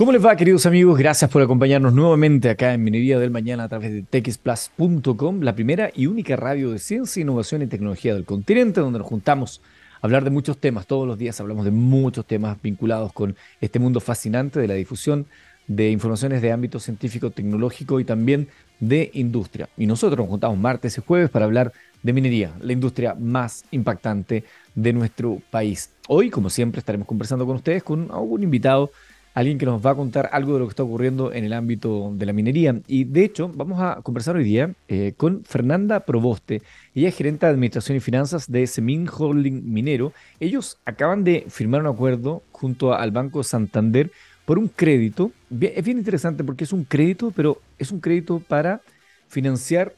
¿Cómo les va, queridos amigos? Gracias por acompañarnos nuevamente acá en Minería del Mañana a través de texplus.com, la primera y única radio de ciencia, innovación y tecnología del continente, donde nos juntamos a hablar de muchos temas. Todos los días hablamos de muchos temas vinculados con este mundo fascinante de la difusión de informaciones de ámbito científico, tecnológico y también de industria. Y nosotros nos juntamos martes y jueves para hablar de minería, la industria más impactante de nuestro país. Hoy, como siempre, estaremos conversando con ustedes con algún invitado alguien que nos va a contar algo de lo que está ocurriendo en el ámbito de la minería. Y de hecho, vamos a conversar hoy día eh, con Fernanda Proboste. Ella es gerente de Administración y Finanzas de Semin Holding Minero. Ellos acaban de firmar un acuerdo junto al Banco Santander por un crédito. Es bien interesante porque es un crédito, pero es un crédito para financiar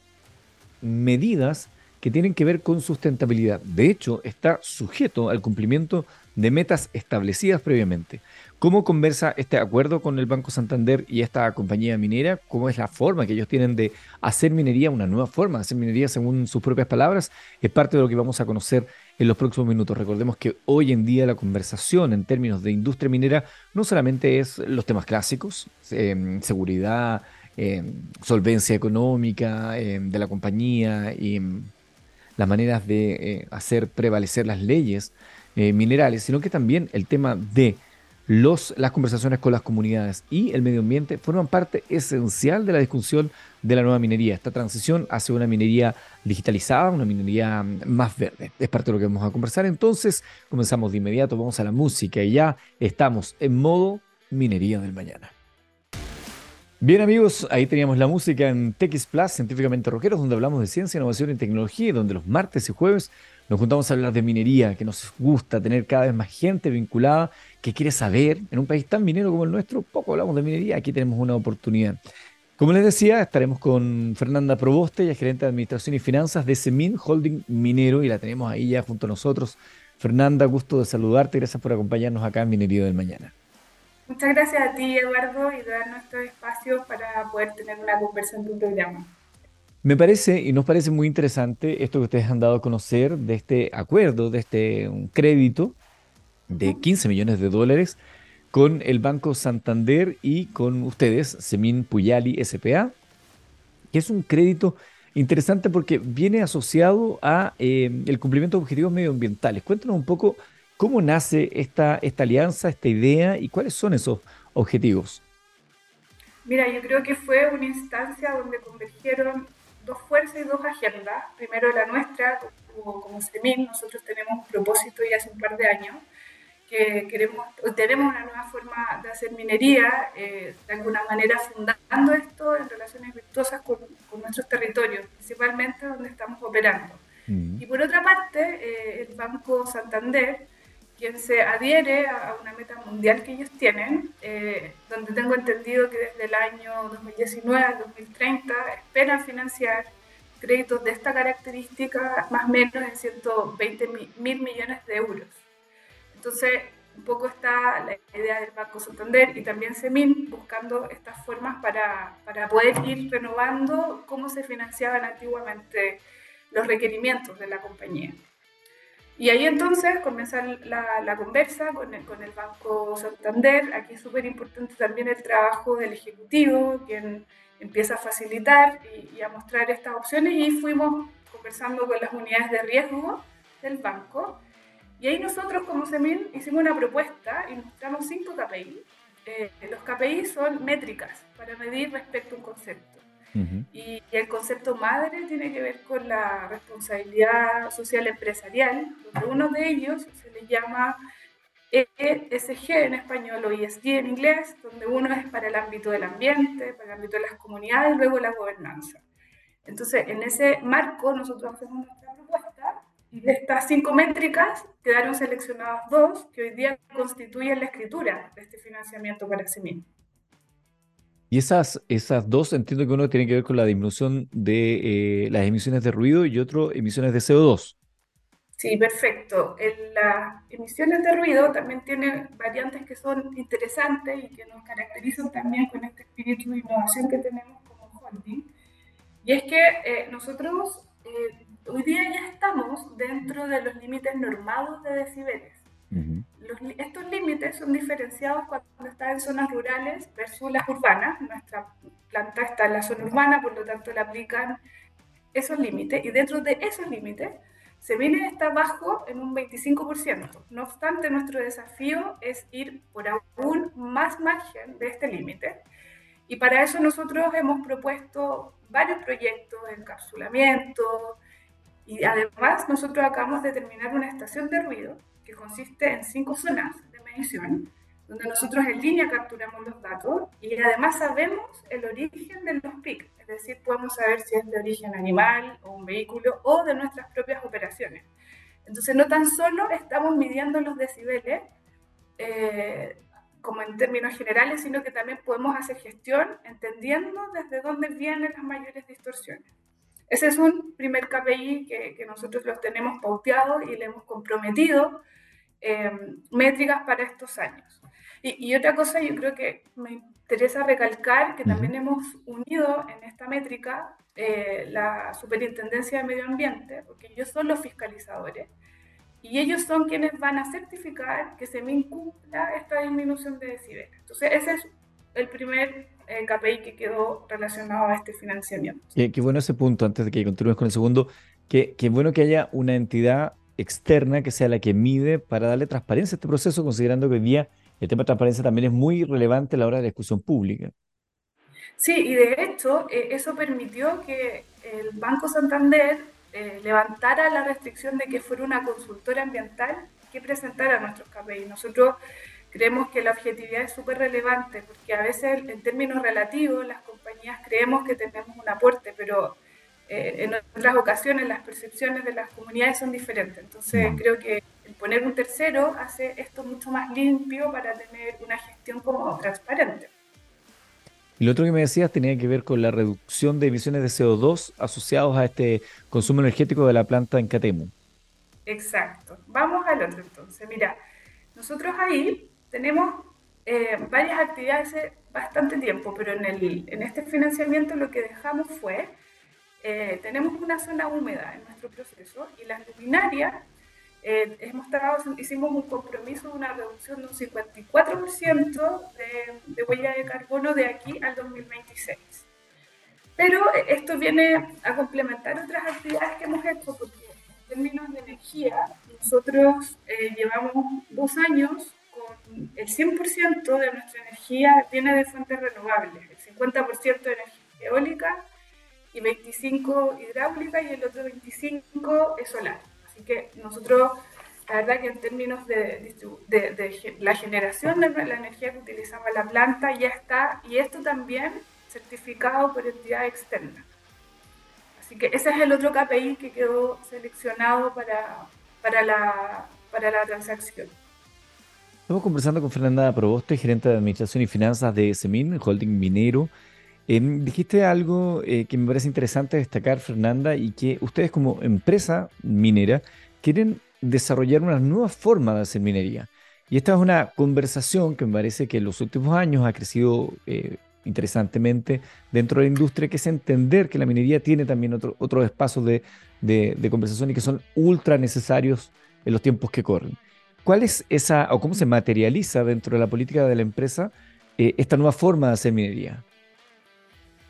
medidas que tienen que ver con sustentabilidad. De hecho, está sujeto al cumplimiento metas establecidas previamente. ¿Cómo conversa este acuerdo con el Banco Santander y esta compañía minera? ¿Cómo es la forma que ellos tienen de hacer minería, una nueva forma de hacer minería según sus propias palabras? Es parte de lo que vamos a conocer en los próximos minutos. Recordemos que hoy en día la conversación en términos de industria minera no solamente es los temas clásicos, em, seguridad, em, solvencia económica em, de la compañía y las maneras de eh, hacer prevalecer las leyes eh, minerales, sino que también el tema de los, las conversaciones con las comunidades y el medio ambiente forman parte esencial de la discusión de la nueva minería, esta transición hacia una minería digitalizada, una minería mm, más verde. Es parte de lo que vamos a conversar. Entonces, comenzamos de inmediato, vamos a la música y ya estamos en modo minería del mañana. Bien amigos, ahí teníamos la música en TX Plus, Científicamente Roqueros, donde hablamos de ciencia, innovación y tecnología, donde los martes y jueves nos juntamos a hablar de minería, que nos gusta tener cada vez más gente vinculada que quiere saber. En un país tan minero como el nuestro, poco hablamos de minería, aquí tenemos una oportunidad. Como les decía, estaremos con Fernanda Proboste, ella es gerente de Administración y Finanzas de Semin Holding Minero, y la tenemos ahí ya junto a nosotros. Fernanda, gusto de saludarte, gracias por acompañarnos acá en Minería del Mañana. Muchas gracias a ti, Eduardo, y darnos estos espacios para poder tener una conversación en tu programa. Me parece y nos parece muy interesante esto que ustedes han dado a conocer de este acuerdo, de este un crédito de 15 millones de dólares con el Banco Santander y con ustedes, Semin Puyali SPA, que es un crédito interesante porque viene asociado a eh, el cumplimiento de objetivos medioambientales. Cuéntanos un poco cómo nace esta, esta alianza, esta idea y cuáles son esos objetivos. Mira, yo creo que fue una instancia donde convergieron dos fuerzas y dos agendas. Primero la nuestra, como, como CEMIN, nosotros tenemos un propósito ya hace un par de años, que queremos, tenemos una nueva forma de hacer minería, eh, de alguna manera fundando esto en relaciones virtuosas con, con nuestros territorios, principalmente donde estamos operando. Mm. Y por otra parte, eh, el Banco Santander, quien se adhiere a una meta mundial que ellos tienen, eh, donde tengo entendido que desde el año 2019 al 2030 esperan financiar créditos de esta característica más o menos en 120 mil millones de euros. Entonces, un poco está la idea del Banco Santander y también CEMIN buscando estas formas para, para poder ir renovando cómo se financiaban antiguamente los requerimientos de la compañía. Y ahí entonces comienza la, la conversa con el, con el, Banco Santander. Aquí es súper importante también el trabajo del Ejecutivo, quien empieza a facilitar y, y, a mostrar estas opciones. Y fuimos conversando con las unidades de riesgo del banco. Y ahí nosotros como CEMIL hicimos una propuesta y mostramos cinco KPI. Eh, los KPI son métricas para medir respecto a un concepto y, el concepto madre tiene que ver con la responsabilidad social empresarial, donde uno de ellos se le llama ESG en español o ESG en inglés, donde uno es para el ámbito del ambiente, para el ámbito de las comunidades y luego la gobernanza. Entonces, en ese marco nosotros hacemos nuestra propuesta y de estas cinco métricas quedaron seleccionadas dos que hoy día constituyen la escritura de este financiamiento para sí mismo. Y esas, esas dos entiendo que uno tiene que ver con la disminución de eh, las emisiones de ruido y otro emisiones de CO2. Sí, perfecto. En las emisiones de ruido también tienen variantes que son interesantes y que nos caracterizan también con este espíritu de innovación que tenemos como holding. Y es que eh, nosotros eh, hoy día ya estamos dentro de los límites normados de decibeles. Estos límites son diferenciados cuando está en zonas rurales versus las urbanas. Nuestra planta está en la zona urbana, por lo tanto le aplican esos límites y dentro de esos límites se viene está bajo en un 25%. No obstante, nuestro desafío es ir por aún más margen de este límite. Y para eso nosotros hemos propuesto varios proyectos de encapsulamiento y además nosotros acabamos de terminar una estación de ruido que consiste en cinco zonas de medición, donde nosotros en línea capturamos los datos y además sabemos el origen de los PIC, es decir, podemos saber si es de origen animal o un vehículo o de nuestras propias operaciones. Entonces, no tan solo estamos midiendo los decibeles eh, como en términos generales, sino que también podemos hacer gestión entendiendo desde dónde vienen las mayores distorsiones. Ese es un primer KPI que, que nosotros los tenemos pauteado y le hemos comprometido eh, métricas para estos años. Y, otra cosa, yo creo que me interesa recalcar que también hemos unido en esta métrica eh, la Superintendencia de Medio Ambiente, porque ellos son los fiscalizadores, y ellos son quienes van a certificar que se me incumpla esta disminución de decibeles. Entonces, ese es el primer eh, KPI que quedó relacionado a este financiamiento. Qué, qué bueno ese punto, antes de que continúes con el segundo, qué, qué bueno que haya una entidad externa que sea la que mide para darle transparencia a este proceso, considerando que hoy día el tema de transparencia también es muy relevante a la hora de la discusión pública. Sí, y de hecho eh, eso permitió que el Banco Santander eh, levantara la restricción de que fuera una consultora ambiental que presentara nuestros KPI. Nosotros creemos que la objetividad es súper relevante porque a veces en términos relativos las compañías creemos que tenemos un aporte, pero eh, en otras ocasiones las percepciones de las comunidades son diferentes. Entonces creo que el poner un tercero hace esto mucho más limpio para tener una gestión como transparente. Y lo otro que me decías tenía que ver con la reducción de emisiones de CO2 asociados a este consumo energético de la planta en Catemu. Exacto. Vamos al otro entonces. Mira, nosotros ahí tenemos eh, varias actividades hace bastante tiempo, pero en, el, en este financiamiento lo que dejamos fue, eh, tenemos una zona húmeda en nuestro proceso y las luminarias eh, hemos hicimos un compromiso de una reducción de un 54% de, de, huella de carbono de aquí al 2026. Pero esto viene a complementar otras actividades que hemos hecho, porque en términos de energía, nosotros eh, llevamos dos años el 100% de nuestra energía viene de fuentes renovables, el 50% de energía eólica y 25 hidráulica y el otro 25 es solar. Así que nosotros, la verdad que en términos de, la generación de la energía que utilizaba la planta ya está, y esto también certificado por entidad externa. Así que ese es el otro KPI que quedó seleccionado para, para, la, para la transacción. Estamos conversando con Fernanda Proboste, gerente de Administración y Finanzas de SEMIN, holding minero. Em, dijiste algo eh, que me parece interesante destacar, Fernanda, y que ustedes como empresa minera quieren desarrollar una nueva forma de hacer minería. Y esta es una conversación que me parece que en los últimos años ha crecido eh, interesantemente dentro de la industria, que es entender que la minería tiene también otro, otros espacios de, de, conversación y que son ultra necesarios en los tiempos que corren. ¿Cuál es esa, o cómo se materializa dentro de la política de la empresa eh, esta nueva forma de hacer minería?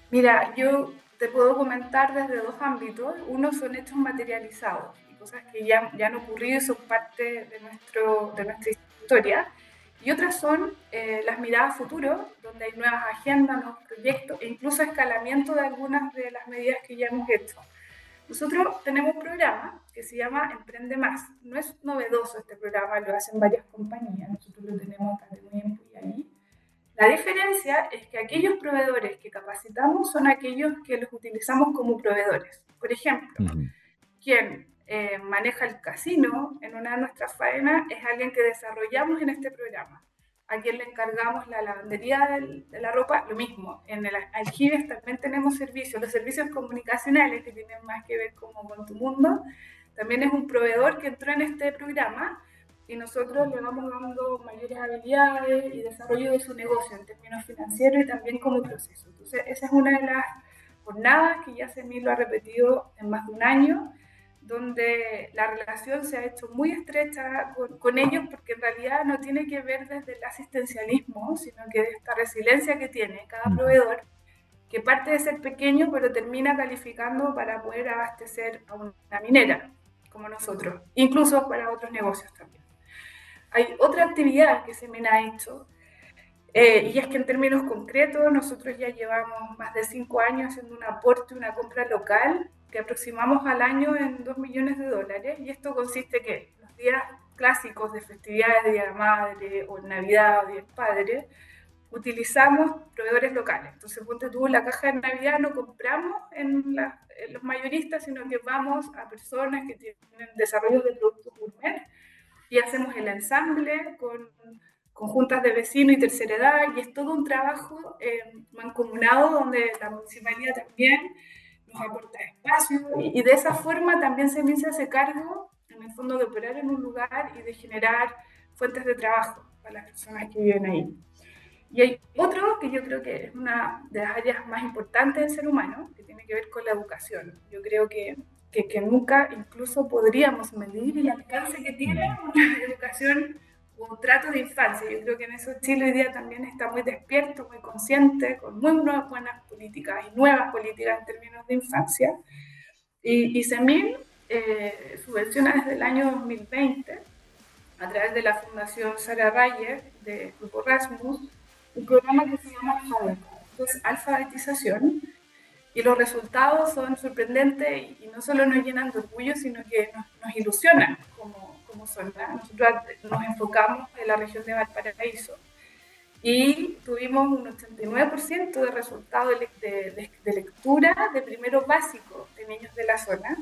Mira, yo te puedo comentar desde dos ámbitos. Uno son hechos materializados cosas que ya, ya han ocurrido y son parte de, nuestro, de nuestra historia. Y otras son eh, las miradas futuro, donde hay nuevas agendas, nuevos proyectos e incluso escalamiento de algunas de las medidas que ya hemos hecho. Nosotros tenemos un programa que se llama Emprende Más. No es novedoso este programa, lo hacen varias compañías. Nosotros lo tenemos acá tiempo y ahí. La diferencia es que aquellos proveedores que capacitamos son aquellos que los utilizamos como proveedores. Por ejemplo, quien eh, maneja el casino en una de nuestras faenas es alguien que desarrollamos en este programa. A quien le encargamos la lavandería de la ropa, lo mismo. En el aljibes también tenemos servicios, los servicios comunicacionales que tienen más que ver como con tu mundo. También es un proveedor que entró en este programa y nosotros le vamos dando mayores habilidades y desarrollo de su negocio en términos financieros y también como proceso. Entonces, esa es una de las jornadas que ya Semil lo ha repetido en más de un año, donde la relación se ha hecho muy estrecha con, ellos porque en realidad no tiene que ver desde el asistencialismo, sino que de esta resiliencia que tiene cada proveedor, que parte de ser pequeño pero termina calificando para poder abastecer a una minera como nosotros, incluso para otros negocios también. Hay otra actividad que se me ha hecho eh, y es que en términos concretos nosotros ya llevamos más de cinco años haciendo un aporte, una compra local que aproximamos al año en 2 millones de dólares y esto consiste que los días clásicos de festividades de Día de Madre o Navidad o Día del Padre utilizamos proveedores locales. Entonces, ponte tú, la caja de Navidad no compramos en, los mayoristas, sino que vamos a personas que tienen desarrollo de productos gourmet y hacemos el ensamble con, con juntas de vecinos y tercera edad y es todo un trabajo eh, mancomunado donde la municipalidad también nos aporta espacio y, de esa forma también se se hace cargo, en el fondo, de operar en un lugar y de generar fuentes de trabajo para las personas que viven ahí. Y hay otro que yo creo que es una de las áreas más importantes del ser humano, que tiene que ver con la educación. Yo creo que, que, que nunca incluso podríamos medir el alcance que tiene una educación un trato de infancia. Yo creo que en eso Chile hoy día también está muy despierto, muy consciente, con muy buenas políticas y nuevas políticas en términos de infancia. Y, y CEMIL eh, subvenciona desde el año 2020, a través de la Fundación Sara Rayer, de Grupo Rasmus, un programa que se llama alfabetización. Y los resultados son sorprendentes y, no solo nos llenan de orgullo, sino que nos, nos ilusionan como como Nosotros nos enfocamos en la región de Valparaíso y tuvimos un 89% de resultados de, lectura de primero básico de niños de la zona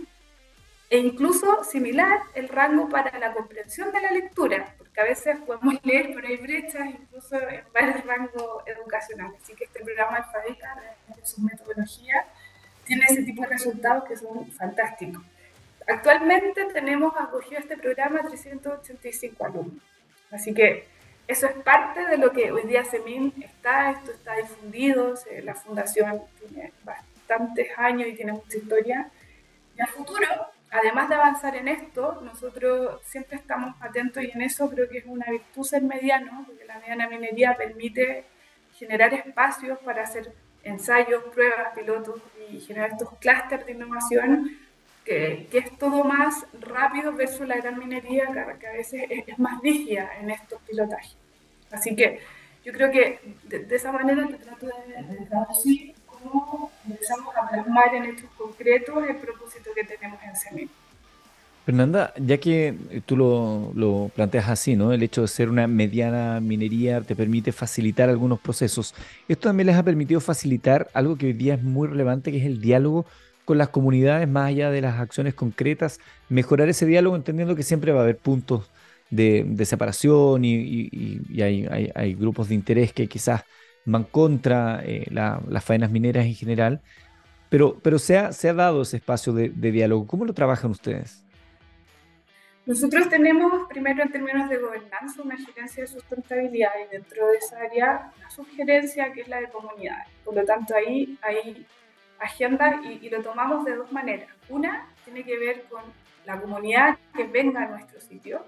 e incluso similar el rango para la comprensión de la lectura, porque a veces podemos leer, pero hay brechas incluso en varios rangos educacionales. Así que este programa Alfabeta, de su metodología, tiene ese tipo de resultados que son fantásticos. Actualmente tenemos acogido este programa 385 alumnos. Así que eso es parte de lo que hoy día SEMIN está, esto está difundido, la fundación tiene bastantes años y tiene mucha historia. Y a futuro, además de avanzar en esto, nosotros siempre estamos atentos y en eso creo que es una virtud ser mediano, porque la mediana minería permite generar espacios para hacer ensayos, pruebas, pilotos y generar estos clústeres de innovación que, es todo más rápido versus la gran minería, que, a veces es, más rígida en estos pilotajes. Así que yo creo que de, esa manera te trato de, traducir cómo empezamos a plasmar en estos concretos el propósito que tenemos en CEMIC. Fernanda, ya que tú lo, lo, planteas así, ¿no? El hecho de ser una mediana minería te permite facilitar algunos procesos. Esto también les ha permitido facilitar algo que hoy día es muy relevante, que es el diálogo con las comunidades, más allá de las acciones concretas, mejorar ese diálogo entendiendo que siempre va a haber puntos de, separación y, hay, grupos de interés que quizás van contra eh, las faenas mineras en general, pero, pero se, ha, se ha dado ese espacio de, diálogo. ¿Cómo lo trabajan ustedes? Nosotros tenemos, primero en términos de gobernanza, una gerencia de sustentabilidad y dentro de esa área una sugerencia que es la de comunidades. Por lo tanto, ahí hay agenda y, lo tomamos de dos maneras. Una tiene que ver con la comunidad que venga a nuestro sitio,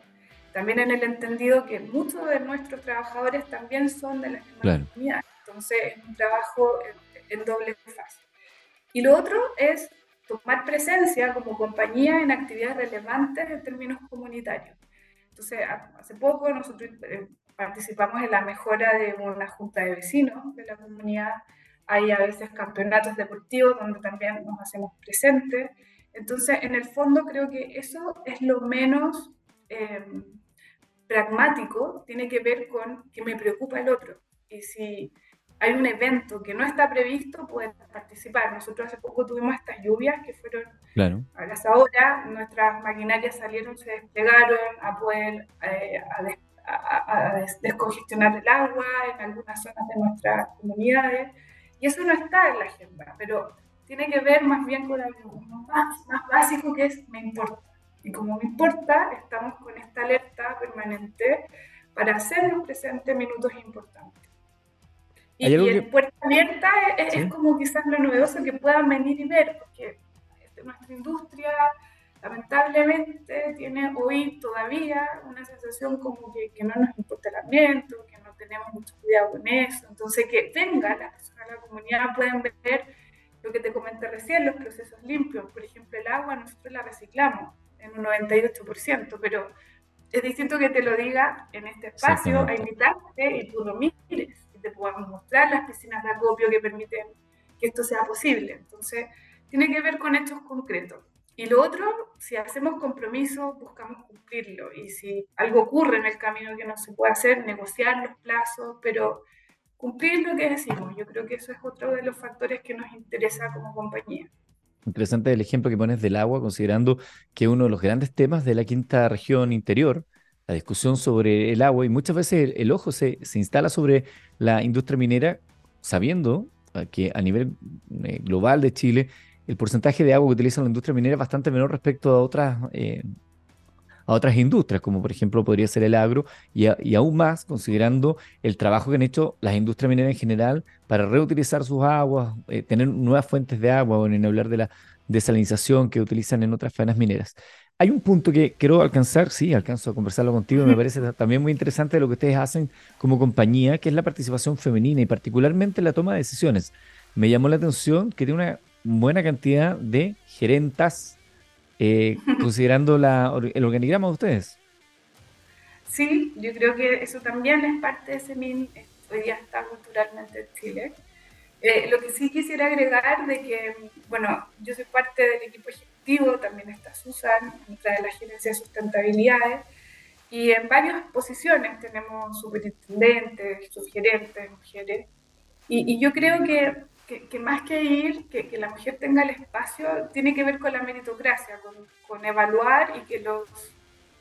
también en el entendido que muchos de nuestros trabajadores también son de la misma comunidad. Entonces es un trabajo en, doble fase. Y lo otro es tomar presencia como compañía en actividades relevantes en términos comunitarios. Entonces, hace poco nosotros eh, participamos en la mejora de una junta de vecinos de la comunidad hay a veces campeonatos deportivos donde también nos hacemos presentes. Entonces, en el fondo creo que eso es lo menos em, pragmático, tiene que ver con que me preocupa el otro. Y si hay un evento que no está previsto, pueden participar. Nosotros hace poco tuvimos estas lluvias que fueron claro. a las ahora, nuestras maquinarias salieron, se desplegaron a poder eh, a descongestionar el agua en algunas zonas de nuestras comunidades. Y eso no está en la agenda, pero tiene que ver más bien con algo más, básico que es me importa. Y como me importa, estamos con esta alerta permanente para hacernos presentes minutos importantes. Y, en puerta abierta es, como quizás lo novedoso que puedan venir y ver, porque este, nuestra industria lamentablemente tiene hoy todavía una sensación como que, que, no nos importa el ambiente, que no tenemos mucho cuidado con eso. Entonces, que venga las personas de la comunidad pueden ver lo que te comenté recién, los procesos limpios. Por ejemplo, el agua nosotros la reciclamos en un 98%, pero es distinto que te lo diga en este espacio, a invitarte y tú lo mires y te podamos mostrar las piscinas de acopio que permiten que esto sea posible. Entonces, tiene que ver con hechos concretos. Y lo otro, si hacemos compromiso, buscamos cumplirlo. Y si algo ocurre en el camino que no se puede hacer, negociar los plazos, pero cumplir lo que decimos. Yo creo que eso es otro de los factores que nos interesa como compañía. Interesante el ejemplo que pones del agua, considerando que uno de los grandes temas de la quinta región interior, la discusión sobre el agua, y muchas veces el, ojo se, se, instala sobre la industria minera, sabiendo que a nivel eh, global de Chile, el porcentaje de agua que utiliza la industria minera es bastante menor respecto a otras, eh, a otras industrias, como por ejemplo podría ser el agro, y, aún más considerando el trabajo que han hecho las industrias mineras en general para reutilizar sus aguas, eh, tener nuevas fuentes de agua, o en hablar de la desalinización que utilizan en otras faenas mineras. Hay un punto que quiero alcanzar, sí, alcanzo a conversarlo contigo, me parece también muy interesante lo que ustedes hacen como compañía, que es la participación femenina y particularmente la toma de decisiones. Me llamó la atención que tiene una buena cantidad de gerentas eh, considerando la, el organigrama de ustedes. Sí, yo creo que eso también es parte de ese MIN, hoy día está culturalmente en Chile. Eh, lo que sí quisiera agregar de que, bueno, yo soy parte del equipo ejecutivo, también está Susan, de la gerencia de sustentabilidades, y en varias posiciones tenemos superintendentes, subgerentes, mujeres, y, y yo creo que que, más que ir, que, que, la mujer tenga el espacio, tiene que ver con la meritocracia, con, con, evaluar y que los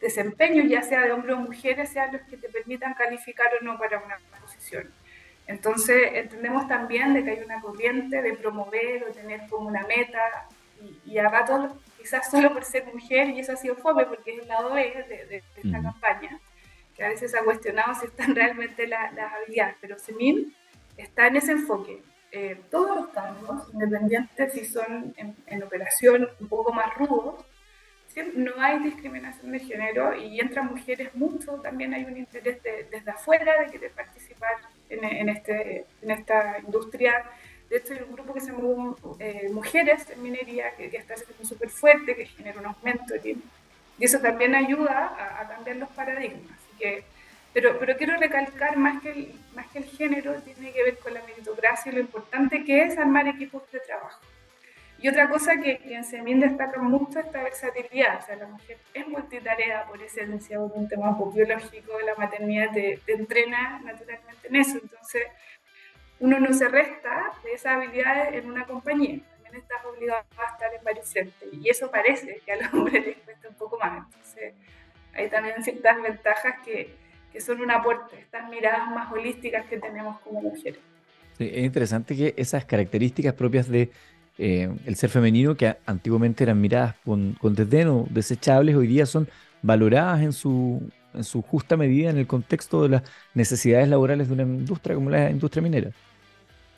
desempeños, ya sea de hombres o mujeres, sean los que te permitan calificar o no para una posición. Entonces, entendemos también de que hay una corriente de promover o tener como una meta, y, y a ratos, quizás solo por ser mujer, y eso ha sido fome porque es el lado B de, de, esta campaña, que a veces ha cuestionado si están realmente las habilidades, pero Semil está en ese enfoque, eh, todos los cargos, independientes si son en, operación un poco más rudos, no hay discriminación de género y entran mujeres mucho, también hay un interés desde afuera de querer participar en, este, en esta industria. De hecho, hay un grupo que se llama eh, Mujeres en Minería, que, está siendo súper fuerte, que genera un aumento. Y, eso también ayuda a, a cambiar los paradigmas. Así que pero, pero quiero recalcar más que, el, más que el género, tiene que ver con la meritocracia y lo importante que es armar equipos de trabajo. Y otra cosa que, en SEMIN destaca mucho es esta versatilidad. O sea, la mujer es multitarea por esencia, por un tema biológico, la maternidad te, te, entrena naturalmente en eso. Entonces, uno no se resta de esas habilidades en una compañía. También estás obligado a estar en varios. Y eso parece que a los hombres les cuesta un poco más. Entonces, hay también ciertas ventajas que, que son un aporte, estas miradas más holísticas que tenemos como mujeres. Sí, es interesante que esas características propias de eh, el ser femenino, que antiguamente eran miradas con, con desdén o desechables, hoy día son valoradas en su, en su justa medida en el contexto de las necesidades laborales de una industria como la industria minera.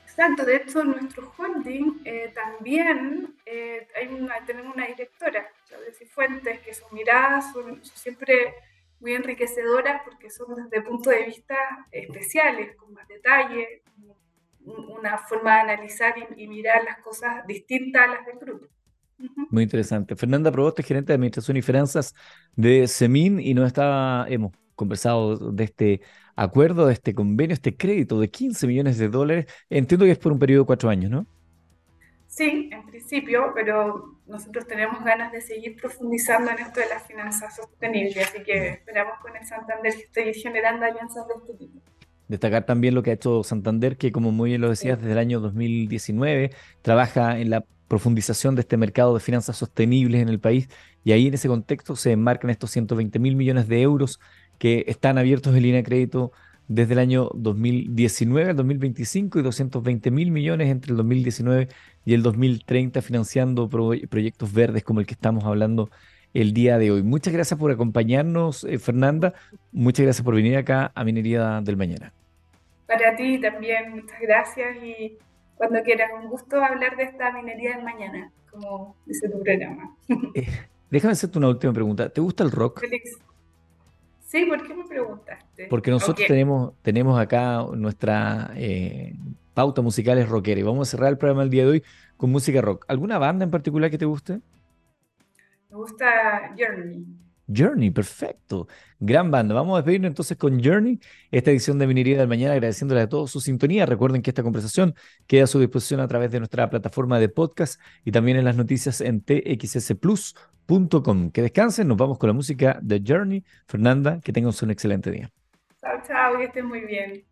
Exacto, de hecho nuestro holding eh, también eh, hay una, tenemos una directora, Claudia Cifuentes, que sus miradas son siempre muy enriquecedoras porque son desde puntos de vista especiales, con más detalle, una forma de analizar y, mirar las cosas distintas a las del grupo. Muy interesante. Fernanda Proboste, gerente de Administración y Finanzas de CEMIN, y nos estaba, hemos conversado de este acuerdo, de este convenio, este crédito de 15 millones de dólares. Entiendo que es por un periodo de cuatro años, ¿no? Sí, en principio, pero nosotros tenemos ganas de seguir profundizando en esto de las finanzas sostenibles, así que esperamos con el Santander que estoy generando alianzas de este tipo. Destacar también lo que ha hecho Santander, que como muy bien lo decías, desde el año 2019 trabaja en la profundización de este mercado de finanzas sostenibles en el país y ahí en ese contexto se enmarcan estos 120 mil millones de euros que están abiertos en línea de crédito desde el año 2019 al 2025 y 220 mil millones entre el 2019 y el 2030 financiando proyectos verdes como el que estamos hablando el día de hoy. Muchas gracias por acompañarnos, eh, Fernanda. Muchas gracias por venir acá a Minería del Mañana. Para ti también, muchas gracias y cuando quieras, un gusto hablar de esta Minería del Mañana, como dice tu programa. Eh, Déjame hacerte una última pregunta. ¿Te gusta el rock? Sí, ¿por qué me preguntaste? Porque nosotros tenemos, tenemos acá nuestra eh, pauta musical es rockera y vamos a cerrar el programa el día de hoy con música rock. ¿Alguna banda en particular que te guste? Me gusta Journey. Journey, perfecto. Gran banda. Vamos a despedirnos entonces con Journey, esta edición de Minería del Mañana, agradeciéndole a todos su sintonía. Recuerden que esta conversación queda a su disposición a través de nuestra plataforma de podcast y también en las noticias en txsplus.com. Que descansen, nos vamos con la música de Journey. Fernanda, que tengan un excelente día. Chao, chao, que estén muy bien.